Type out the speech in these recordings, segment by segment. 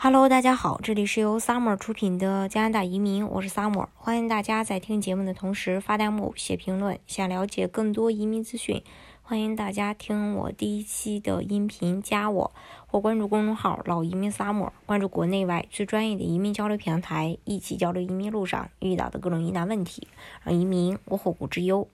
Hello，大家好，这里是由 Summer 出品的加拿大移民，我是 Summer，欢迎大家在听节目的同时发弹幕、写评论。想了解更多移民资讯，欢迎大家听我第一期的音频，加我或关注公众号“老移民 Summer”，关注国内外最专业的移民交流平台，一起交流移民路上遇到的各种疑难问题，让移民无后顾之忧。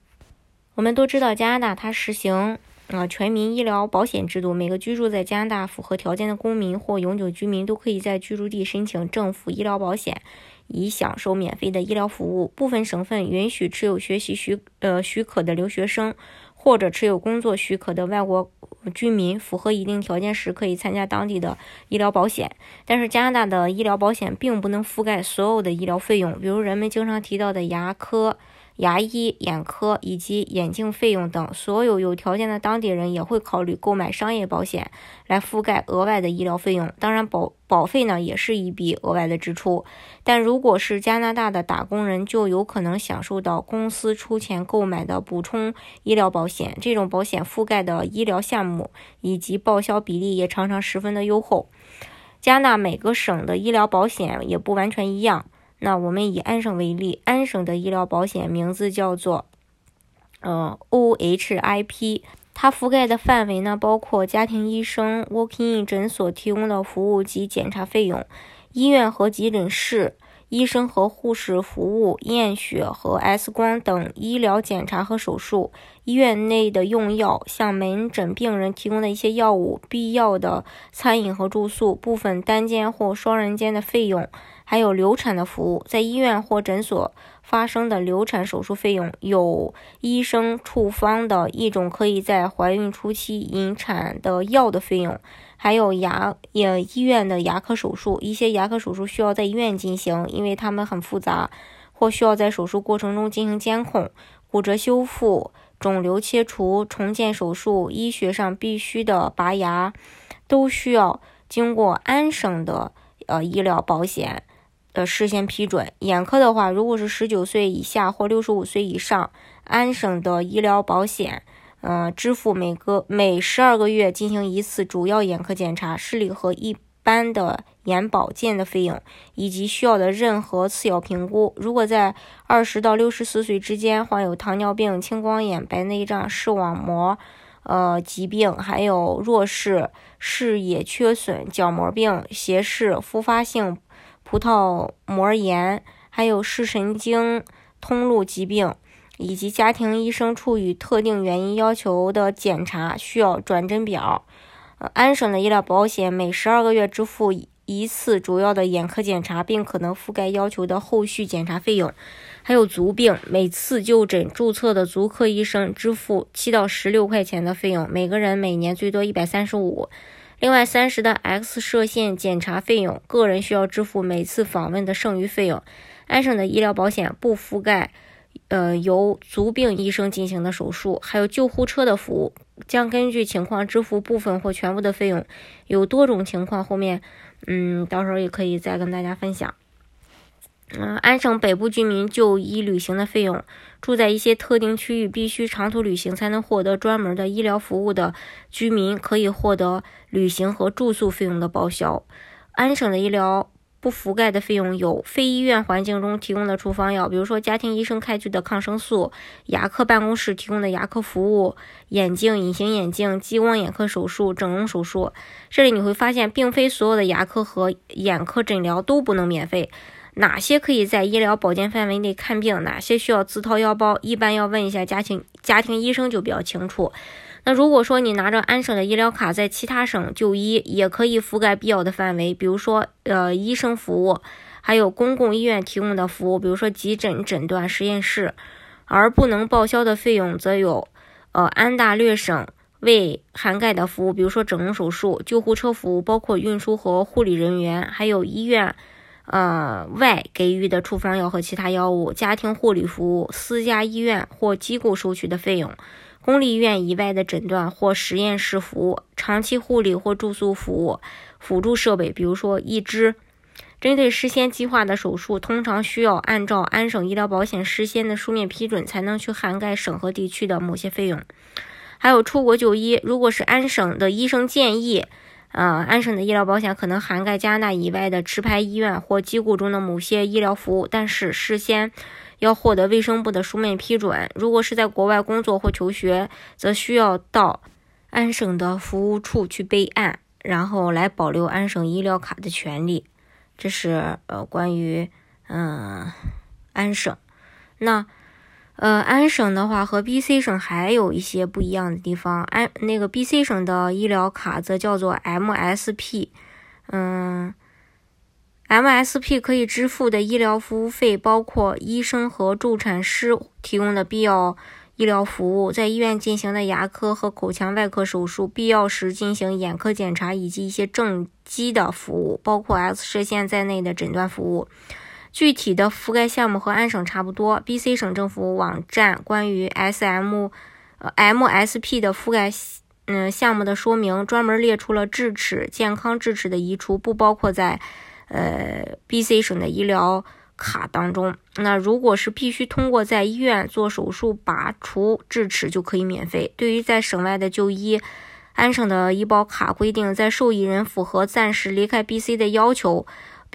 我们都知道，加拿大它实行。啊，全民医疗保险制度，每个居住在加拿大符合条件的公民或永久居民都可以在居住地申请政府医疗保险，以享受免费的医疗服务。部分省份允许持有学习许呃许可的留学生或者持有工作许可的外国居民，符合一定条件时可以参加当地的医疗保险。但是加拿大的医疗保险并不能覆盖所有的医疗费用，比如人们经常提到的牙科。牙医、眼科以及眼镜费用等，所有有条件的当地人也会考虑购买商业保险来覆盖额外的医疗费用。当然，保保费呢也是一笔额外的支出。但如果是加拿大的打工人，就有可能享受到公司出钱购买的补充医疗保险。这种保险覆盖的医疗项目以及报销比例也常常十分的优厚。加拿大每个省的医疗保险也不完全一样。那我们以安省为例，安省的医疗保险名字叫做，呃，OHIP，它覆盖的范围呢，包括家庭医生、walking 诊所提供的服务及检查费用，医院和急诊室。医生和护士服务、验血和 X 光等医疗检查和手术，医院内的用药，向门诊病人提供的一些药物、必要的餐饮和住宿，部分单间或双人间的费用，还有流产的服务，在医院或诊所发生的流产手术费用，有医生处方的一种可以在怀孕初期引产的药的费用。还有牙也医院的牙科手术，一些牙科手术需要在医院进行，因为它们很复杂，或需要在手术过程中进行监控。骨折修复、肿瘤切除、重建手术，医学上必须的拔牙，都需要经过安省的呃医疗保险的事先批准。眼科的话，如果是十九岁以下或六十五岁以上，安省的医疗保险。呃，支付每个每十二个月进行一次主要眼科检查、视力和一般的眼保健的费用，以及需要的任何次要评估。如果在二十到六十四岁之间患有糖尿病、青光眼、白内障、视网膜呃疾病，还有弱视、视野缺损、角膜病、斜视、复发性葡萄膜炎，还有视神经通路疾病。以及家庭医生出于特定原因要求的检查需要转诊表。安省的医疗保险每十二个月支付一次主要的眼科检查，并可能覆盖要求的后续检查费用。还有足病，每次就诊注册的足科医生支付七到十六块钱的费用，每个人每年最多一百三十五。另外，三十的 X 射线检查费用，个人需要支付每次访问的剩余费用。安省的医疗保险不覆盖。呃，由足病医生进行的手术，还有救护车的服务，将根据情况支付部分或全部的费用。有多种情况，后面，嗯，到时候也可以再跟大家分享。嗯，安省北部居民就医旅行的费用，住在一些特定区域必须长途旅行才能获得专门的医疗服务的居民，可以获得旅行和住宿费用的报销。安省的医疗。不覆盖的费用有非医院环境中提供的处方药，比如说家庭医生开具的抗生素，牙科办公室提供的牙科服务，眼镜、隐形眼镜、激光眼科手术、整容手术。这里你会发现，并非所有的牙科和眼科诊疗都不能免费，哪些可以在医疗保健范围内看病，哪些需要自掏腰包，一般要问一下家庭家庭医生就比较清楚。那如果说你拿着安省的医疗卡在其他省就医，也可以覆盖必要的范围，比如说呃医生服务，还有公共医院提供的服务，比如说急诊、诊断、实验室。而不能报销的费用则有呃安大略省未涵盖的服务，比如说整容手术、救护车服务，包括运输和护理人员，还有医院呃外给予的处方药和其他药物、家庭护理服务、私家医院或机构收取的费用。公立医院以外的诊断或实验室服务、长期护理或住宿服务、辅助设备，比如说义肢。针对事先计划的手术，通常需要按照安省医疗保险事先的书面批准，才能去涵盖省和地区的某些费用。还有出国就医，如果是安省的医生建议，呃，安省的医疗保险可能涵盖加拿大以外的持牌医院或机构中的某些医疗服务，但是事先要获得卫生部的书面批准。如果是在国外工作或求学，则需要到安省的服务处去备案，然后来保留安省医疗卡的权利。这是呃关于嗯安省。那。呃，安省的话和 BC 省还有一些不一样的地方。安那个 BC 省的医疗卡则叫做 MSP，嗯，MSP 可以支付的医疗服务费包括医生和助产师提供的必要医疗服务，在医院进行的牙科和口腔外科手术，必要时进行眼科检查以及一些正畸的服务，包括 X 射线在内的诊断服务。具体的覆盖项目和安省差不多。BC 省政府网站关于 SM 呃 MSP 的覆盖嗯项目的说明，专门列出了智齿健康智齿的移除不包括在呃 BC 省的医疗卡当中。那如果是必须通过在医院做手术拔除智齿，就可以免费。对于在省外的就医，安省的医保卡规定，在受益人符合暂时离开 BC 的要求。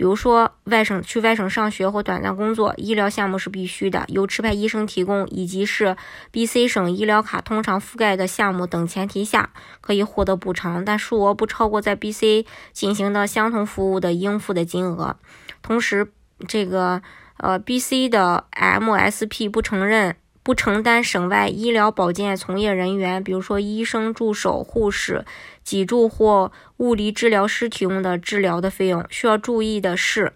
比如说，外省去外省上学或短暂工作，医疗项目是必须的，由持牌医生提供，以及是 BC 省医疗卡通常覆盖的项目等前提下，可以获得补偿，但数额不超过在 BC 进行的相同服务的应付的金额。同时，这个呃 BC 的 MSP 不承认。不承担省外医疗保健从业人员，比如说医生、助手、护士、脊柱或物理治疗师提供的治疗的费用。需要注意的是，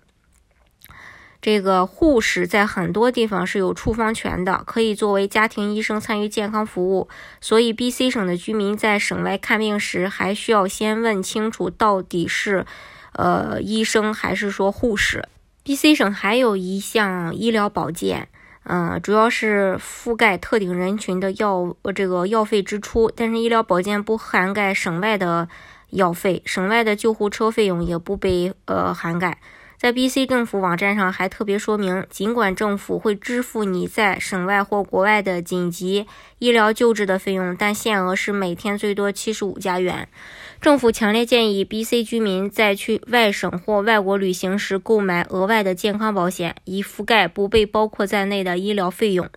这个护士在很多地方是有处方权的，可以作为家庭医生参与健康服务。所以，BC 省的居民在省外看病时，还需要先问清楚到底是呃医生还是说护士。BC 省还有一项医疗保健。嗯，主要是覆盖特定人群的药，这个药费支出，但是医疗保健不涵盖省外的药费，省外的救护车费用也不被呃涵盖。在 BC 政府网站上还特别说明，尽管政府会支付你在省外或国外的紧急医疗救治的费用，但限额是每天最多七十五加元。政府强烈建议 BC 居民在去外省或外国旅行时购买额外的健康保险，以覆盖不被包括在内的医疗费用。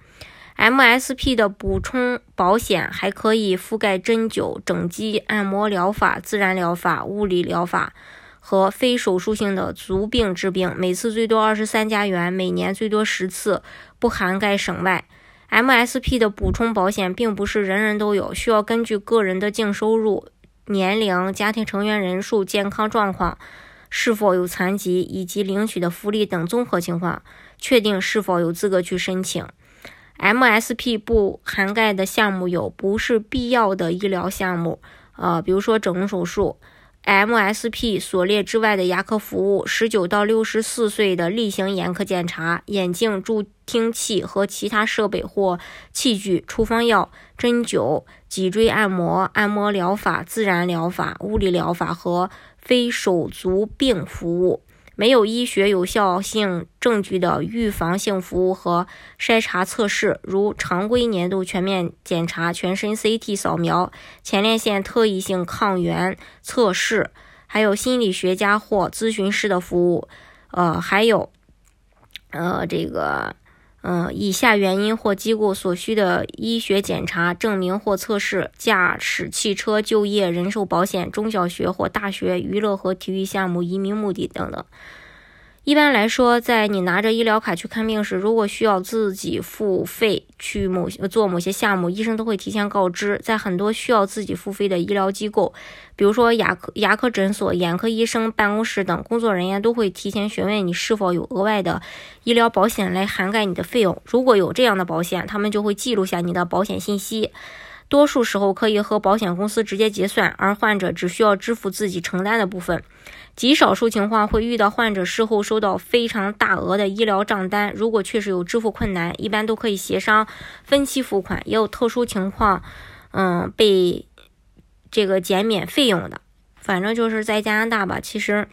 MSP 的补充保险还可以覆盖针灸、整肌、按摩疗法、自然疗法、物理疗法和非手术性的足病治病，每次最多二十三加元，每年最多十次，不涵盖省外。MSP 的补充保险并不是人人都有，需要根据个人的净收入。年龄、家庭成员人数、健康状况、是否有残疾以及领取的福利等综合情况，确定是否有资格去申请。MSP 不涵盖的项目有不是必要的医疗项目，呃，比如说整容手术。MSP 所列之外的牙科服务，十九到六十四岁的例行眼科检查、眼镜、助听器和其他设备或器具、处方药、针灸、脊椎按摩、按摩疗法、自然疗法、物理疗法和非手足病服务。没有医学有效性证据的预防性服务和筛查测试，如常规年度全面检查、全身 CT 扫描、前列腺特异性抗原测试，还有心理学家或咨询师的服务，呃，还有，呃，这个。嗯，以下原因或机构所需的医学检查证明或测试、驾驶汽车、就业、人寿保险、中小学或大学、娱乐和体育项目、移民目的等等。一般来说，在你拿着医疗卡去看病时，如果需要自己付费去某做某些项目，医生都会提前告知。在很多需要自己付费的医疗机构，比如说牙科、牙科诊所、眼科医生办公室等，工作人员都会提前询问你是否有额外的医疗保险来涵盖你的费用。如果有这样的保险，他们就会记录下你的保险信息。多数时候可以和保险公司直接结算，而患者只需要支付自己承担的部分。极少数情况会遇到患者事后收到非常大额的医疗账单。如果确实有支付困难，一般都可以协商分期付款。也有特殊情况，嗯，被这个减免费用的。反正就是在加拿大吧，其实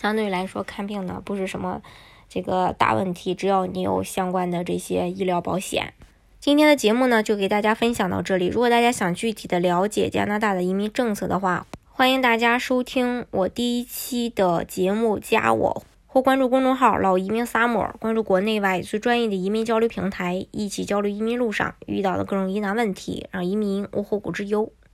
相对来说看病呢不是什么这个大问题，只要你有相关的这些医疗保险。今天的节目呢，就给大家分享到这里。如果大家想具体的了解加拿大的移民政策的话，欢迎大家收听我第一期的节目，加我或关注公众号“老移民萨摩尔关注国内外最专业的移民交流平台，一起交流移民路上遇到的各种疑难问题，让移民无后顾之忧。